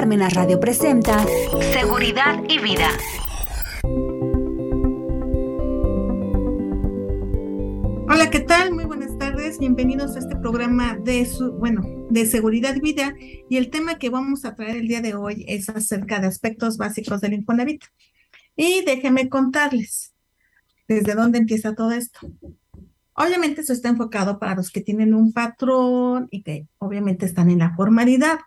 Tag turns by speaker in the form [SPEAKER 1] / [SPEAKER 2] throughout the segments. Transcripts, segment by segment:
[SPEAKER 1] Parmenas Radio presenta Seguridad y Vida.
[SPEAKER 2] Hola, ¿qué tal? Muy buenas tardes. Bienvenidos a este programa de su, bueno, de seguridad y vida. Y el tema que vamos a traer el día de hoy es acerca de aspectos básicos del Infonavit. Y déjenme contarles desde dónde empieza todo esto. Obviamente eso está enfocado para los que tienen un patrón y que obviamente están en la formalidad.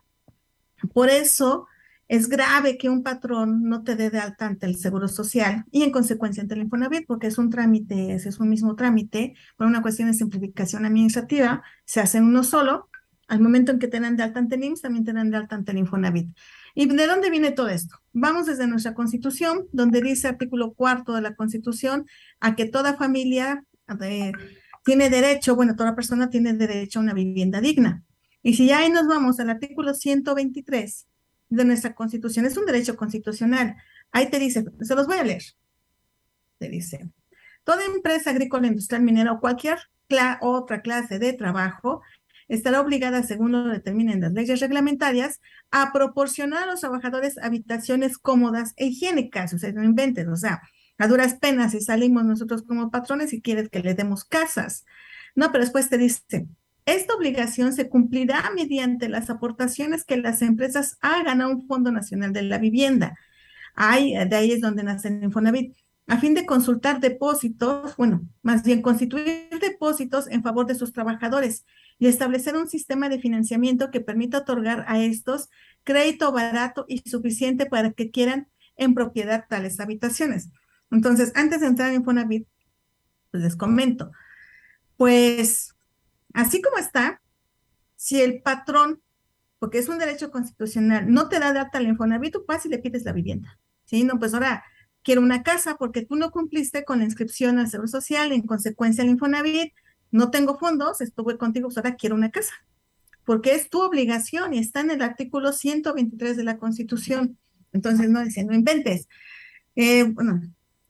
[SPEAKER 2] Por eso es grave que un patrón no te dé de alta ante el Seguro Social y en consecuencia ante el Infonavit, porque es un trámite, es un mismo trámite, por una cuestión de simplificación administrativa, se hace uno solo. Al momento en que te dan de alta ante el IMSS, también te de alta ante el Infonavit. ¿Y de dónde viene todo esto? Vamos desde nuestra Constitución, donde dice artículo cuarto de la Constitución a que toda familia eh, tiene derecho, bueno, toda persona tiene derecho a una vivienda digna. Y si ya ahí nos vamos al artículo 123 de nuestra Constitución, es un derecho constitucional. Ahí te dice, se los voy a leer. Te dice, toda empresa agrícola, industrial, minera o cualquier otra clase de trabajo estará obligada, según lo determinen las leyes reglamentarias, a proporcionar a los trabajadores habitaciones cómodas e higiénicas. O sea, no inventes, o sea, a duras penas si salimos nosotros como patrones y quieres que le demos casas. No, pero después te dice, esta obligación se cumplirá mediante las aportaciones que las empresas hagan a un Fondo Nacional de la Vivienda. De ahí es donde nace el Infonavit, a fin de consultar depósitos, bueno, más bien constituir depósitos en favor de sus trabajadores y establecer un sistema de financiamiento que permita otorgar a estos crédito barato y suficiente para que quieran en propiedad tales habitaciones. Entonces, antes de entrar en Infonavit, pues les comento, pues Así como está, si el patrón, porque es un derecho constitucional, no te da data al Infonavit, tú vas y le pides la vivienda. Sí, no, pues ahora quiero una casa porque tú no cumpliste con la inscripción al Seguro Social, en consecuencia al Infonavit, no tengo fondos, estuve contigo, pues ahora quiero una casa. Porque es tu obligación y está en el artículo 123 de la Constitución. Entonces, no dice, no inventes. Eh, bueno,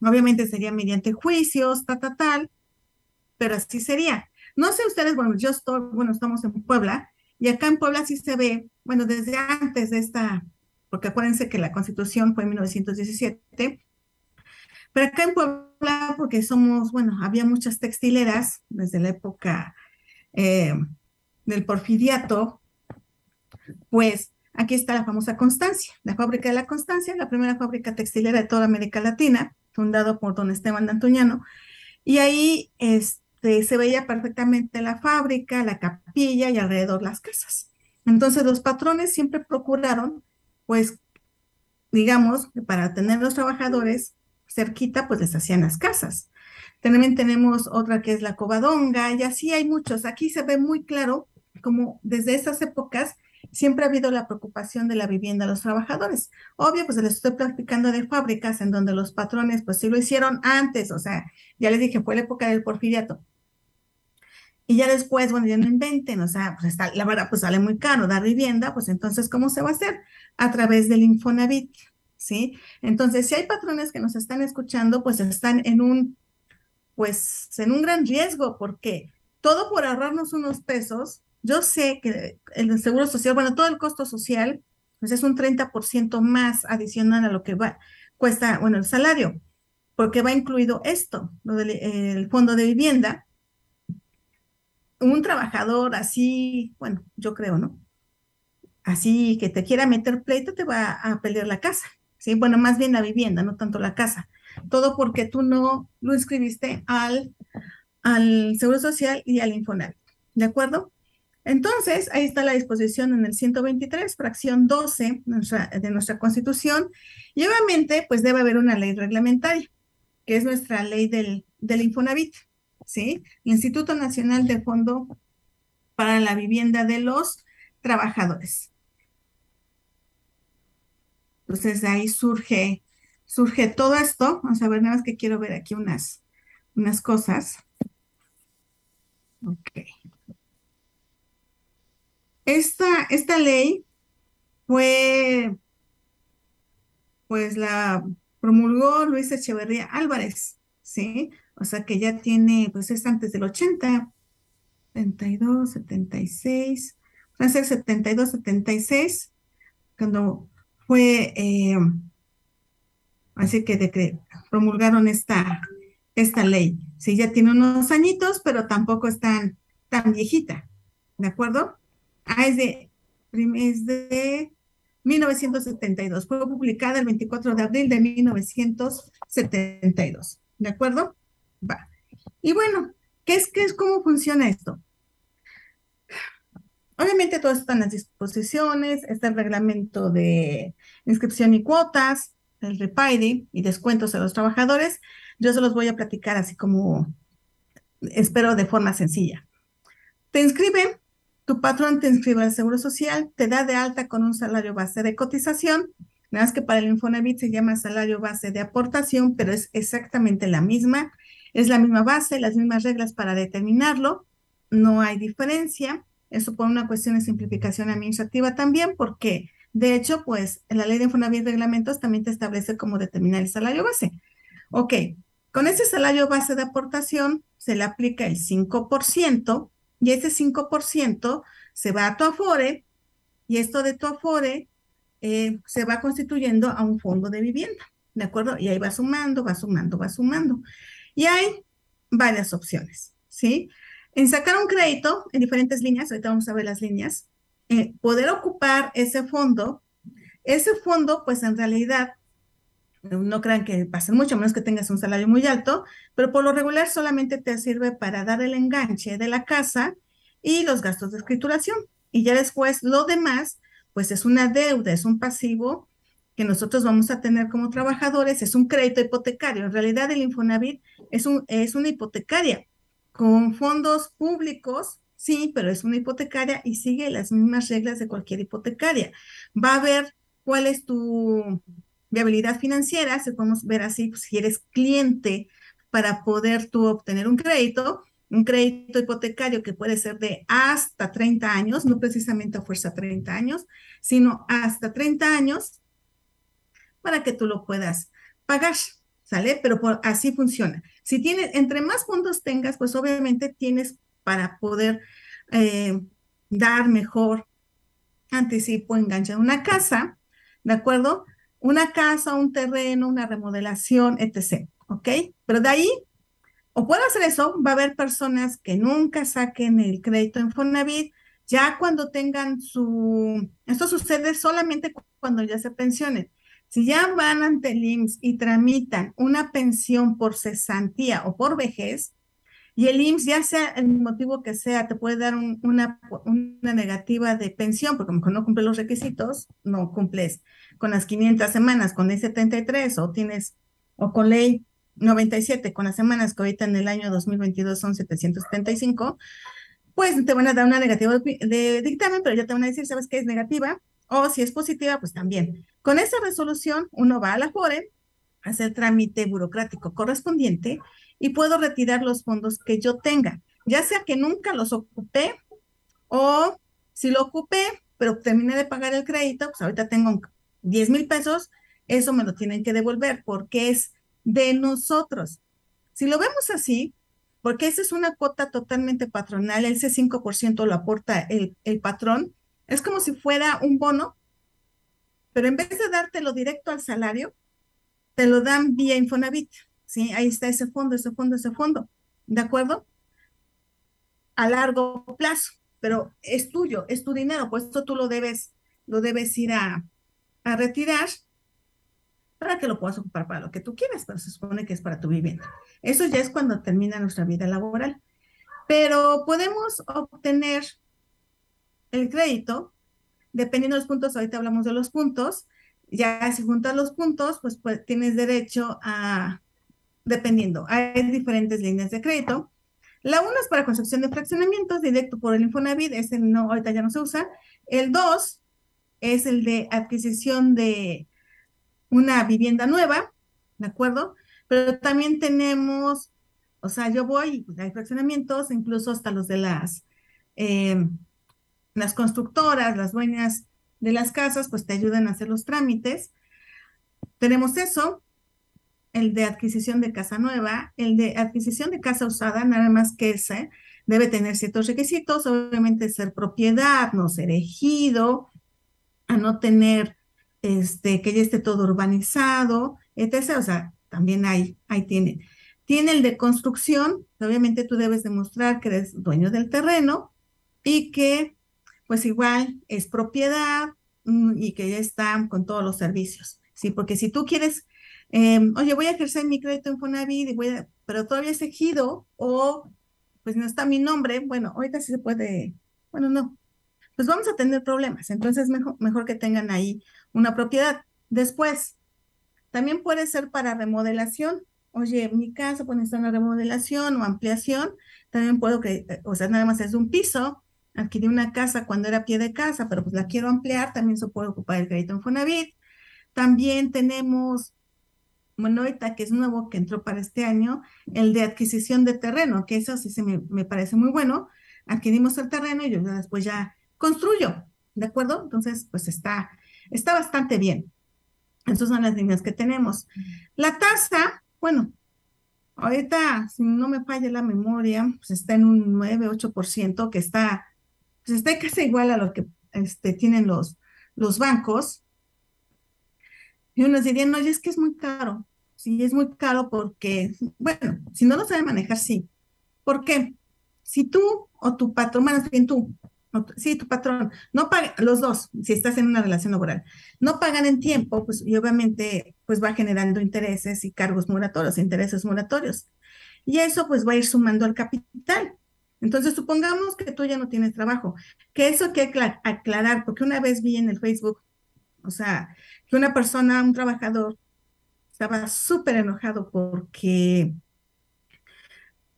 [SPEAKER 2] obviamente sería mediante juicios, tal, tal, tal, pero así sería. No sé ustedes, bueno, yo estoy, bueno, estamos en Puebla y acá en Puebla sí se ve, bueno, desde antes de esta, porque acuérdense que la constitución fue en 1917, pero acá en Puebla, porque somos, bueno, había muchas textileras desde la época eh, del porfiriato, pues aquí está la famosa Constancia, la fábrica de la Constancia, la primera fábrica textilera de toda América Latina, fundado por don Esteban de Antuñano, y ahí, este, se veía perfectamente la fábrica, la capilla y alrededor las casas. Entonces los patrones siempre procuraron, pues, digamos, para tener los trabajadores cerquita, pues les hacían las casas. También tenemos otra que es la covadonga, y así hay muchos. Aquí se ve muy claro como desde esas épocas siempre ha habido la preocupación de la vivienda de los trabajadores. Obvio, pues les estoy platicando de fábricas en donde los patrones, pues sí lo hicieron antes, o sea, ya les dije, fue la época del porfiriato. Y ya después, bueno, ya no inventen, o sea, pues está, la verdad, pues sale muy caro dar vivienda, pues entonces, ¿cómo se va a hacer? A través del Infonavit, ¿sí? Entonces, si hay patrones que nos están escuchando, pues están en un, pues, en un gran riesgo, porque todo por ahorrarnos unos pesos, yo sé que el seguro social, bueno, todo el costo social, pues es un 30% más adicional a lo que va, cuesta, bueno, el salario, porque va incluido esto, lo del el fondo de vivienda, un trabajador así, bueno, yo creo, ¿no? Así que te quiera meter pleito, te va a pelear la casa, ¿sí? Bueno, más bien la vivienda, no tanto la casa. Todo porque tú no lo inscribiste al, al Seguro Social y al Infonavit, ¿de acuerdo? Entonces, ahí está la disposición en el 123, fracción 12 de nuestra Constitución, y obviamente, pues debe haber una ley reglamentaria, que es nuestra ley del, del Infonavit. ¿Sí? Instituto Nacional de Fondo para la Vivienda de los Trabajadores. Entonces de ahí surge, surge todo esto. Vamos a ver, nada más que quiero ver aquí unas, unas cosas. Ok. Esta, esta ley fue, pues la promulgó Luis Echeverría Álvarez, ¿sí? O sea que ya tiene, pues es antes del 80, 72, 76, va a ser 72, 76, cuando fue, eh, así que de promulgaron esta, esta ley. Sí, ya tiene unos añitos, pero tampoco es tan, tan viejita, ¿de acuerdo? Ah, es de, es de 1972. Fue publicada el 24 de abril de 1972. ¿De acuerdo? Y bueno, ¿qué es, qué es cómo funciona esto? Obviamente todo están las disposiciones, está el reglamento de inscripción y cuotas, el repaide y descuentos a los trabajadores. Yo se los voy a platicar así como espero de forma sencilla. Te inscriben, tu patrón te inscribe al Seguro Social, te da de alta con un salario base de cotización, nada más que para el Infonavit se llama salario base de aportación, pero es exactamente la misma, es la misma base, las mismas reglas para determinarlo, no hay diferencia. Eso por una cuestión de simplificación administrativa también, porque de hecho, pues la ley de Infonavit reglamentos también te establece cómo determinar el salario base. Ok, con ese salario base de aportación se le aplica el 5% y ese 5% se va a tu Afore y esto de tu Afore eh, se va constituyendo a un fondo de vivienda, ¿de acuerdo? Y ahí va sumando, va sumando, va sumando. Y hay varias opciones, ¿sí? En sacar un crédito en diferentes líneas, ahorita vamos a ver las líneas, eh, poder ocupar ese fondo, ese fondo, pues en realidad, no crean que pase mucho, menos que tengas un salario muy alto, pero por lo regular solamente te sirve para dar el enganche de la casa y los gastos de escrituración. Y ya después lo demás, pues es una deuda, es un pasivo que nosotros vamos a tener como trabajadores, es un crédito hipotecario. En realidad el Infonavit es, un, es una hipotecaria con fondos públicos, sí, pero es una hipotecaria y sigue las mismas reglas de cualquier hipotecaria. Va a ver cuál es tu viabilidad financiera, si podemos ver así, pues, si eres cliente para poder tú obtener un crédito, un crédito hipotecario que puede ser de hasta 30 años, no precisamente a fuerza 30 años, sino hasta 30 años para que tú lo puedas pagar. ¿sale? Pero así funciona. Si tienes, entre más fondos tengas, pues obviamente tienes para poder eh, dar mejor anticipo, enganchar una casa, ¿de acuerdo? Una casa, un terreno, una remodelación, etc. ¿Ok? Pero de ahí, o puedo hacer eso, va a haber personas que nunca saquen el crédito en Fonavit, ya cuando tengan su... Esto sucede solamente cuando ya se pensionen. Si ya van ante el IMSS y tramitan una pensión por cesantía o por vejez, y el IMSS, ya sea el motivo que sea, te puede dar una, una negativa de pensión, porque como no cumple los requisitos, no cumples con las 500 semanas, con ley 73, o tienes, o con ley 97, con las semanas que ahorita en el año 2022 son 775, pues te van a dar una negativa de dictamen, pero ya te van a decir, ¿sabes qué es negativa? O si es positiva, pues también. Con esa resolución, uno va a la FORE, hace el trámite burocrático correspondiente y puedo retirar los fondos que yo tenga, ya sea que nunca los ocupé o si lo ocupé, pero terminé de pagar el crédito, pues ahorita tengo 10 mil pesos, eso me lo tienen que devolver porque es de nosotros. Si lo vemos así, porque esa es una cuota totalmente patronal, ese 5% lo aporta el, el patrón, es como si fuera un bono, pero en vez de dártelo directo al salario, te lo dan vía Infonavit. ¿sí? Ahí está ese fondo, ese fondo, ese fondo. ¿De acuerdo? A largo plazo, pero es tuyo, es tu dinero, pues tú lo debes, lo debes ir a, a retirar para que lo puedas ocupar para lo que tú quieras, pero se supone que es para tu vivienda. Eso ya es cuando termina nuestra vida laboral. Pero podemos obtener el crédito, dependiendo de los puntos, ahorita hablamos de los puntos, ya si juntas los puntos, pues, pues tienes derecho a, dependiendo, hay diferentes líneas de crédito. La una es para construcción de fraccionamientos directo por el Infonavit, ese no, ahorita ya no se usa. El dos es el de adquisición de una vivienda nueva, ¿de acuerdo? Pero también tenemos, o sea, yo voy, pues, hay fraccionamientos, incluso hasta los de las eh, las constructoras, las dueñas de las casas, pues te ayudan a hacer los trámites. Tenemos eso, el de adquisición de casa nueva, el de adquisición de casa usada, nada más que ese, debe tener ciertos requisitos, obviamente ser propiedad, no ser ejido, a no tener este, que ya esté todo urbanizado, etc. O sea, también hay, ahí tiene. Tiene el de construcción, obviamente tú debes demostrar que eres dueño del terreno y que pues igual es propiedad mm, y que ya está con todos los servicios, ¿sí? Porque si tú quieres, em, oye, voy a ejercer mi crédito en Fonavit, pero todavía es ejido o pues no está mi nombre, bueno, ahorita sí se puede, bueno, no, pues vamos a tener problemas. Entonces, mejor, mejor que tengan ahí una propiedad. Después, también puede ser para remodelación. Oye, mi casa puede estar una remodelación o ampliación. También puedo que, o sea, nada más es un piso. Adquirí una casa cuando era pie de casa, pero pues la quiero ampliar. También se puede ocupar el crédito en Fonavit. También tenemos, bueno, ahorita que es nuevo que entró para este año, el de adquisición de terreno, que eso sí se me, me parece muy bueno. Adquirimos el terreno y yo después ya construyo, ¿de acuerdo? Entonces, pues está, está bastante bien. Esas son las líneas que tenemos. La tasa, bueno, ahorita, si no me falla la memoria, pues está en un 9, 8%, que está, pues está casi igual a lo que este, tienen los, bancos. Y unos dirían, no, es que es muy caro. Sí, es muy caro porque, bueno, si no lo sabe manejar, sí. ¿Por qué? Si tú o tu patrón, más bien tú, sí, tu patrón, no paga, los dos, si estás en una relación laboral, no pagan en tiempo, pues y obviamente pues va generando intereses y cargos moratorios, intereses moratorios. Y eso pues va a ir sumando al capital. Entonces, supongamos que tú ya no tienes trabajo, que eso hay que aclarar, porque una vez vi en el Facebook, o sea, que una persona, un trabajador, estaba súper enojado porque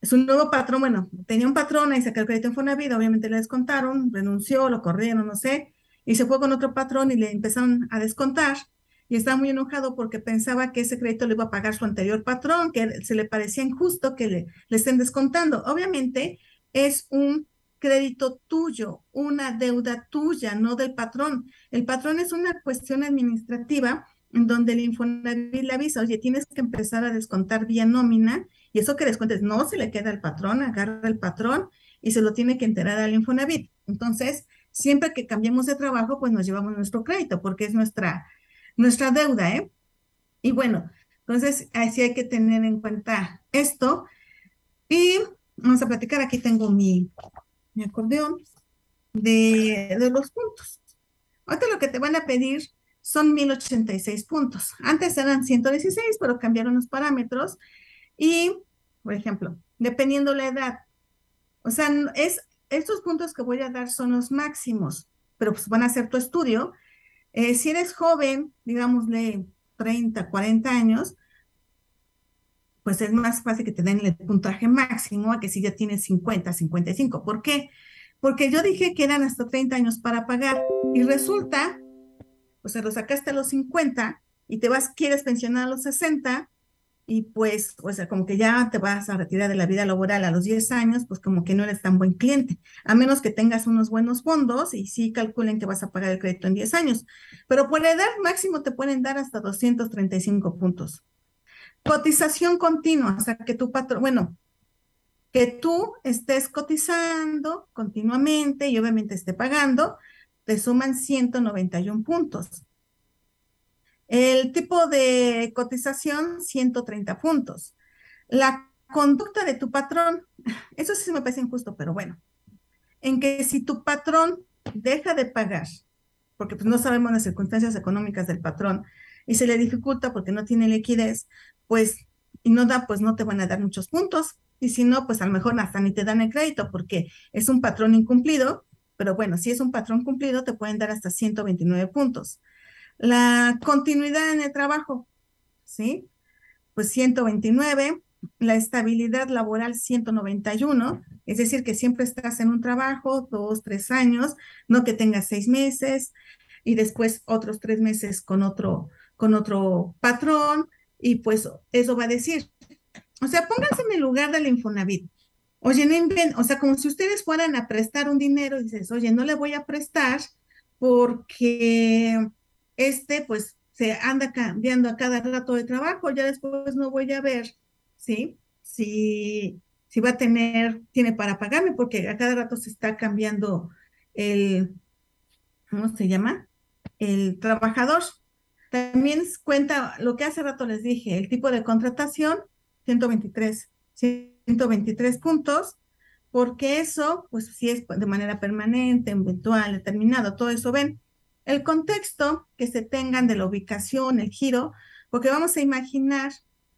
[SPEAKER 2] su nuevo patrón, bueno, tenía un patrón, ahí sacó el crédito en Fonavit, obviamente le descontaron, renunció, lo corrieron, no sé, y se fue con otro patrón y le empezaron a descontar. Y estaba muy enojado porque pensaba que ese crédito le iba a pagar su anterior patrón, que se le parecía injusto que le, le estén descontando. Obviamente es un crédito tuyo, una deuda tuya, no del patrón. El patrón es una cuestión administrativa en donde el Infonavit le avisa, oye, tienes que empezar a descontar vía nómina y eso que descuentes no se le queda al patrón, agarra el patrón y se lo tiene que enterar al Infonavit. Entonces, siempre que cambiemos de trabajo, pues nos llevamos nuestro crédito porque es nuestra, nuestra deuda, ¿eh? Y bueno, entonces así hay que tener en cuenta esto. Y vamos a platicar, aquí tengo mi, mi acordeón de, de los puntos. Ahorita lo que te van a pedir son 1086 puntos. Antes eran 116, pero cambiaron los parámetros. Y por ejemplo, dependiendo la edad. O sea, es, estos puntos que voy a dar son los máximos, pero pues van a ser tu estudio. Eh, si eres joven, digámosle 30, 40 años, pues es más fácil que te den el puntaje máximo a que si ya tienes 50, 55. ¿Por qué? Porque yo dije que eran hasta 30 años para pagar y resulta, o sea, lo sacaste a los 50 y te vas, quieres pensionar a los 60 y pues, o sea, como que ya te vas a retirar de la vida laboral a los 10 años, pues como que no eres tan buen cliente, a menos que tengas unos buenos fondos y sí calculen que vas a pagar el crédito en 10 años. Pero por edad máximo te pueden dar hasta 235 puntos. Cotización continua, o sea, que tu patrón, bueno, que tú estés cotizando continuamente y obviamente esté pagando, te suman 191 puntos. El tipo de cotización, 130 puntos. La conducta de tu patrón, eso sí me parece injusto, pero bueno, en que si tu patrón deja de pagar, porque pues no sabemos las circunstancias económicas del patrón, y se le dificulta porque no tiene liquidez, pues, y no da, pues no te van a dar muchos puntos, y si no, pues a lo mejor hasta ni te dan el crédito porque es un patrón incumplido, pero bueno, si es un patrón cumplido, te pueden dar hasta 129 puntos. La continuidad en el trabajo, ¿sí? Pues 129, la estabilidad laboral 191, es decir, que siempre estás en un trabajo dos, tres años, no que tengas seis meses y después otros tres meses con otro, con otro patrón y pues eso va a decir. O sea, pónganse en el lugar del Infonavit. Oye, no o sea, como si ustedes fueran a prestar un dinero y dices, oye, no le voy a prestar porque este pues se anda cambiando a cada rato de trabajo, ya después no voy a ver, ¿sí? Si, si va a tener, tiene para pagarme, porque a cada rato se está cambiando el, ¿cómo se llama? El trabajador. También cuenta lo que hace rato les dije, el tipo de contratación, 123, 123 puntos, porque eso, pues si es de manera permanente, eventual, determinado, todo eso ven. El contexto que se tengan de la ubicación, el giro, porque vamos a imaginar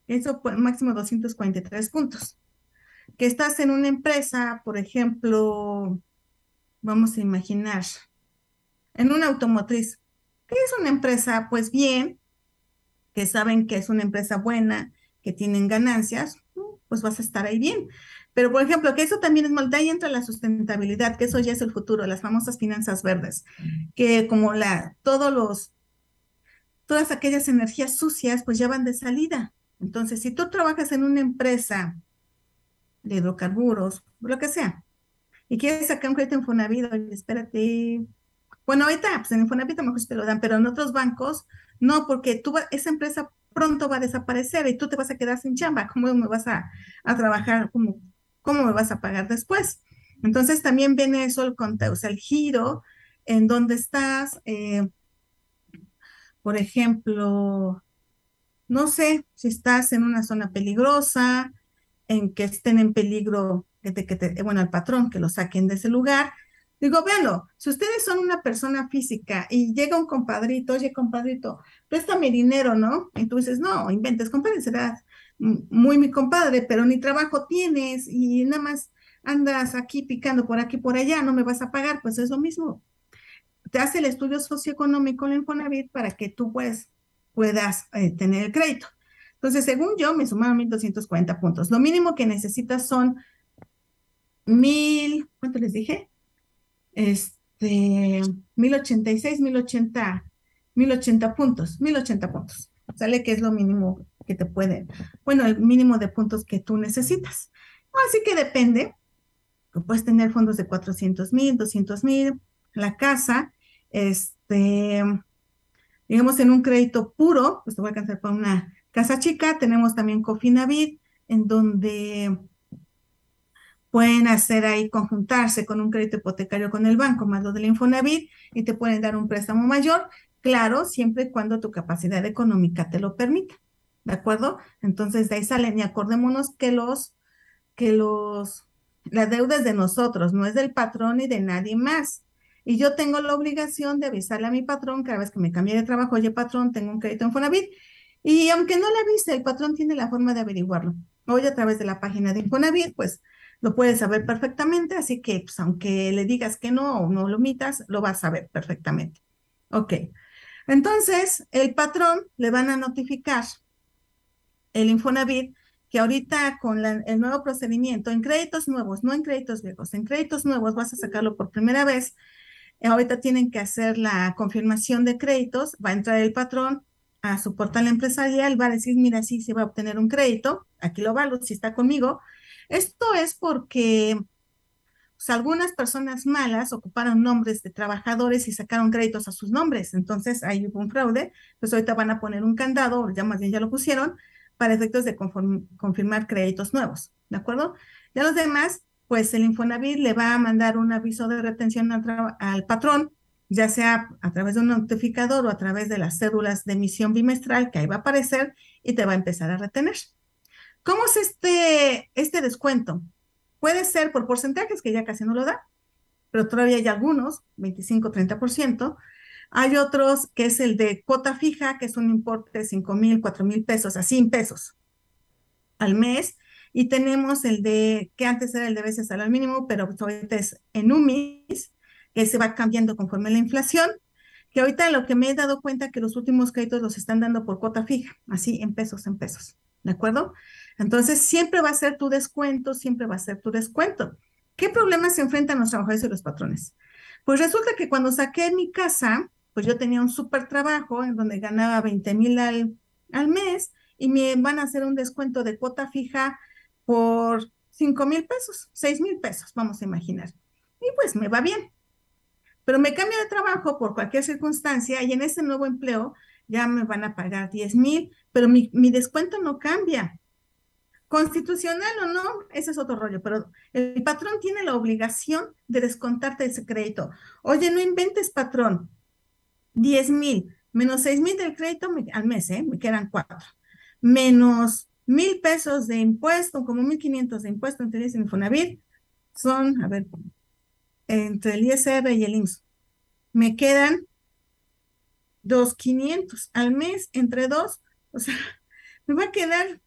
[SPEAKER 2] eso por máximo 243 puntos. Que estás en una empresa, por ejemplo, vamos a imaginar, en una automotriz, que es una empresa, pues bien, que saben que es una empresa buena, que tienen ganancias, pues vas a estar ahí bien. Pero, por ejemplo, que eso también es mal, ahí entra la sustentabilidad, que eso ya es el futuro, las famosas finanzas verdes, que como la, todos los, todas aquellas energías sucias, pues ya van de salida. Entonces, si tú trabajas en una empresa de hidrocarburos, lo que sea, y quieres sacar un crédito en Fonavit, espérate, bueno, ahorita pues en Infonavit a lo mejor te lo dan, pero en otros bancos no, porque tú esa empresa pronto va a desaparecer y tú te vas a quedar sin chamba. ¿Cómo me vas a, trabajar? ¿Cómo, ¿Cómo me vas a pagar después? Entonces también viene eso el conteo, o sea, el giro en donde estás, eh, por ejemplo, no sé si estás en una zona peligrosa, en que estén en peligro, te, que te, bueno, al patrón, que lo saquen de ese lugar, Digo, véanlo, si ustedes son una persona física y llega un compadrito, oye, compadrito, préstame dinero, ¿no? Dices, no, inventes, compadre, serás muy mi compadre, pero ni trabajo tienes y nada más andas aquí picando por aquí, por allá, no me vas a pagar, pues es lo mismo. Te hace el estudio socioeconómico en Infonavit para que tú pues, puedas eh, tener el crédito. Entonces, según yo, me sumaron 1.240 puntos. Lo mínimo que necesitas son mil, ¿cuánto les dije? Este, 1086, 1080, 1080 puntos, 1080 puntos. Sale que es lo mínimo que te pueden, bueno, el mínimo de puntos que tú necesitas. Así que depende, puedes tener fondos de 400 mil, 200 mil, la casa, este, digamos en un crédito puro, pues te voy a alcanzar para una casa chica, tenemos también Cofinavit, en donde pueden hacer ahí conjuntarse con un crédito hipotecario con el banco, más lo del Infonavit, y te pueden dar un préstamo mayor, claro, siempre y cuando tu capacidad económica te lo permita, ¿de acuerdo? Entonces de ahí salen y acordémonos que los, que los, la deuda es de nosotros, no es del patrón ni de nadie más. Y yo tengo la obligación de avisarle a mi patrón cada vez que me cambie de trabajo, oye patrón, tengo un crédito en Infonavit. Y aunque no le avise, el patrón tiene la forma de averiguarlo. Hoy a través de la página de Infonavit, pues lo puedes saber perfectamente, así que pues, aunque le digas que no o no lo omitas, lo vas a saber perfectamente. Ok, entonces el patrón le van a notificar el Infonavit que ahorita con el nuevo procedimiento, en créditos nuevos, no en créditos viejos, en créditos nuevos vas a sacarlo por primera vez, ahorita tienen que hacer la confirmación de créditos, va a entrar el patrón a su portal empresarial, va a decir, mira, sí, se va a obtener un crédito, aquí lo valgo, si está conmigo, esto es porque pues, algunas personas malas ocuparon nombres de trabajadores y sacaron créditos a sus nombres. Entonces ahí hubo un fraude. Pues ahorita van a poner un candado, ya más bien ya lo pusieron, para efectos de confirmar créditos nuevos. ¿De acuerdo? Ya los demás, pues el Infonavit le va a mandar un aviso de retención al, al patrón, ya sea a través de un notificador o a través de las cédulas de emisión bimestral que ahí va a aparecer y te va a empezar a retener. ¿Cómo es este, este descuento? Puede ser por porcentajes, que ya casi no lo da, pero todavía hay algunos, 25, 30%. Hay otros que es el de cuota fija, que es un importe de 5 mil, 4 mil pesos, a 100 pesos al mes. Y tenemos el de, que antes era el de veces al mínimo, pero ahorita es en UMIS, que se va cambiando conforme la inflación. Que ahorita lo que me he dado cuenta que los últimos créditos los están dando por cuota fija, así en pesos, en pesos. ¿De acuerdo? Entonces, siempre va a ser tu descuento, siempre va a ser tu descuento. ¿Qué problemas se enfrentan los trabajadores y los patrones? Pues resulta que cuando saqué mi casa, pues yo tenía un súper trabajo en donde ganaba 20 mil al, al mes y me van a hacer un descuento de cuota fija por 5 mil pesos, 6 mil pesos, vamos a imaginar. Y pues me va bien. Pero me cambio de trabajo por cualquier circunstancia y en ese nuevo empleo ya me van a pagar 10 mil, pero mi, descuento no cambia. Constitucional o no, ese es otro rollo, pero el patrón tiene la obligación de descontarte ese crédito. Oye, no inventes patrón, 10 mil menos seis mil del crédito al mes, ¿eh? me quedan cuatro, menos mil pesos de impuesto, como mil quinientos de impuesto entre el Infonavit, son, a ver, entre el ISR y el IMSS, me quedan dos quinientos al mes entre dos, o sea, me va a quedar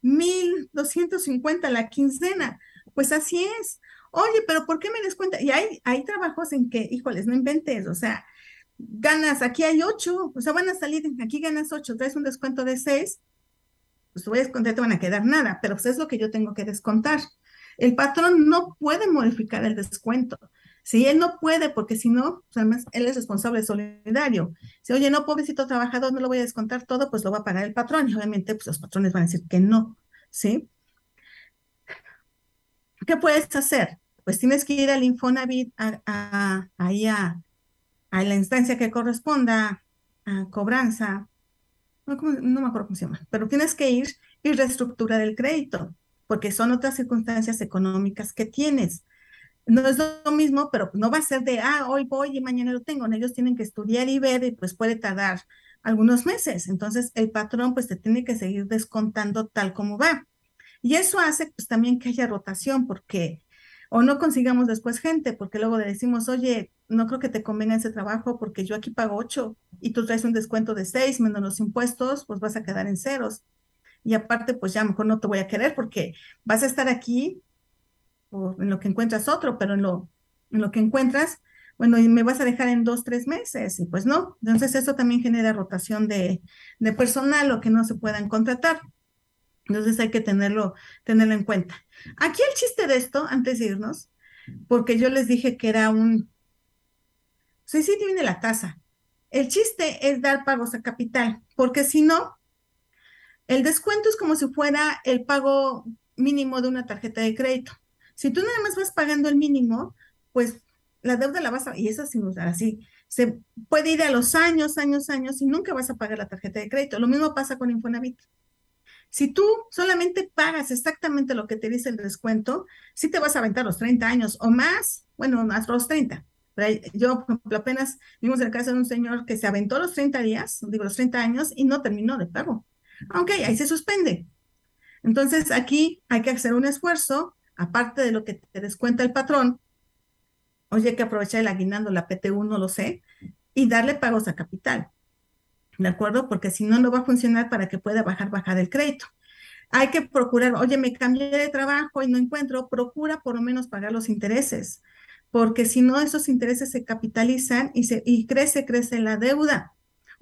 [SPEAKER 2] mil doscientos cincuenta la quincena. Pues así es. Oye, pero ¿por qué me descuenta? Y hay, hay trabajos en que, híjoles, no inventes, o sea, ganas, aquí hay ocho, o sea, van a salir, aquí ganas ocho, traes un descuento de seis, pues te voy a descontar, te van a quedar nada, pero pues es lo que yo tengo que descontar. El patrón no puede modificar el descuento. Si él no puede, porque si no, pues además él es responsable solidario. Si, oye, no, pobrecito trabajador, no lo voy a descontar todo, pues lo va a pagar el patrón. Y obviamente, pues los patrones van a decir que no, ¿sí? ¿Qué puedes hacer? Pues tienes que ir al Infonavit, a, a, la instancia que corresponda, a cobranza, no, no me acuerdo cómo se llama, pero tienes que ir y reestructurar el crédito, porque son otras circunstancias económicas que tienes no es lo mismo, pero no va a ser de, ah, hoy voy y mañana lo tengo. Ellos tienen que estudiar y ver y pues puede tardar algunos meses. Entonces el patrón pues te tiene que seguir descontando tal como va. Y eso hace pues también que haya rotación porque o no consigamos después gente, porque luego le decimos, oye, no creo que te convenga ese trabajo porque yo aquí pago ocho y tú traes un descuento de seis menos los impuestos, pues vas a quedar en ceros. Y aparte, pues ya mejor no te voy a querer porque vas a estar aquí o en lo que encuentras otro, pero en lo, en lo que encuentras, bueno, y me vas a dejar en dos, tres meses, y pues no. Entonces eso también genera rotación de, de personal o que no se puedan contratar. Entonces hay que tenerlo, tenerlo en cuenta. Aquí el chiste de esto, antes de irnos, porque yo les dije que era un... Sí, sí, viene la tasa. El chiste es dar pagos a capital, porque si no, el descuento es como si fuera el pago mínimo de una tarjeta de crédito. Si tú nada más vas pagando el mínimo, pues la deuda la vas a, y eso sí, así, se puede ir a los años, años, años y nunca vas a pagar la tarjeta de crédito. Lo mismo pasa con Infonavit. Si tú solamente pagas exactamente lo que te dice el descuento, sí te vas a aventar los 30 años o más, bueno, hasta los 30. Pero yo, por ejemplo, apenas vimos el caso de un señor que se aventó los 30 días, digo los 30 años, y no terminó de pago. Aunque ahí se suspende. Entonces, aquí hay que hacer un esfuerzo aparte de lo que te descuenta el patrón, oye, que aprovechar el aguinando, la PTU, no lo sé, y darle pagos a capital. ¿De acuerdo? Porque si no, no va a funcionar para que pueda bajar, bajar el crédito. Hay que procurar, oye, me cambié de trabajo y no encuentro, procura por lo menos pagar los intereses, porque si no, esos intereses se capitalizan y, se, y crece, crece la deuda.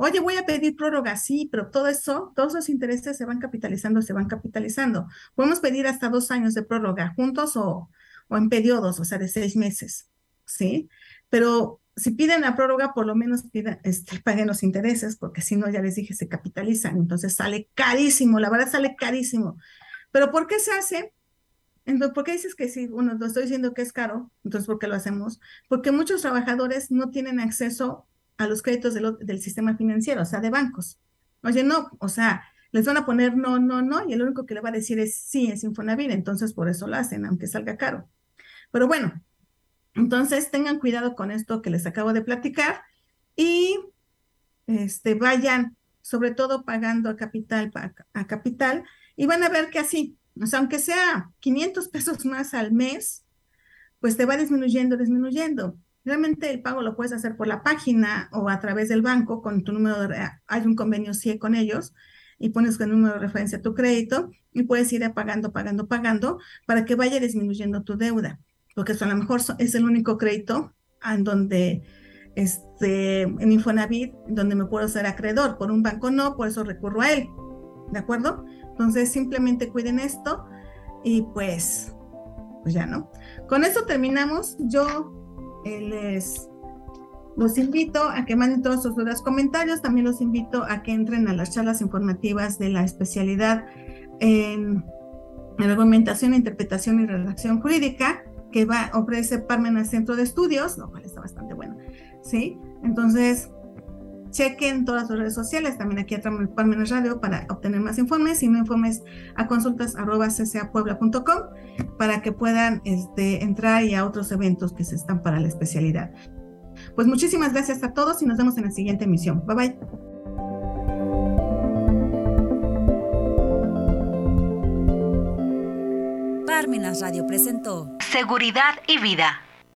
[SPEAKER 2] Oye, voy a pedir prórroga, sí, pero todo eso, todos los intereses se van capitalizando, se van capitalizando. Podemos pedir hasta dos años de prórroga juntos o, o en periodos, o sea, de seis meses, ¿sí? Pero si piden la prórroga, por lo menos piden, este, paguen los intereses, porque si no, ya les dije, se capitalizan, entonces sale carísimo, la verdad sale carísimo. Pero ¿por qué se hace? Entonces, ¿por qué dices que sí? Bueno, lo estoy diciendo que es caro, entonces ¿por qué lo hacemos? Porque muchos trabajadores no tienen acceso a los créditos del sistema financiero, o sea, de bancos. Oye, no, o sea, les van a poner no, no, no, y el único que le va a decir es sí, es Infonavit, entonces por eso lo hacen, aunque salga caro. Pero bueno, entonces tengan cuidado con esto que les acabo de platicar y este, vayan sobre todo pagando a capital, a capital, y van a ver que así, o sea, aunque sea 500 pesos más al mes, pues te va disminuyendo, disminuyendo. Realmente el pago lo puedes hacer por la página o a través del banco con tu número de, hay un convenio CIE con ellos y pones el número de referencia a tu crédito y puedes ir pagando, pagando, pagando para que vaya disminuyendo tu deuda, porque eso a lo mejor es el único crédito en donde este, en Infonavit, donde me puedo ser acreedor, por un banco no, por eso recurro a él, ¿de acuerdo? Entonces simplemente cuiden esto y pues, pues ya, ¿no? Con eso terminamos. Yo les los invito a que manden todos sus dudas, comentarios. También los invito a que entren a las charlas informativas de la especialidad en, argumentación, interpretación y redacción jurídica que va ofrece Parmenas Centro de Estudios, lo cual está bastante bueno. ¿sí? Entonces, chequen todas sus redes sociales, también aquí a Palmenas Radio para obtener más informes y no informes a consultas arroba ccapuebla.com para que puedan este, entrar y a otros eventos que se están para la especialidad. Pues muchísimas gracias a todos y nos vemos en la siguiente emisión. Bye bye.
[SPEAKER 1] Parmenas Radio presentó Seguridad y Vida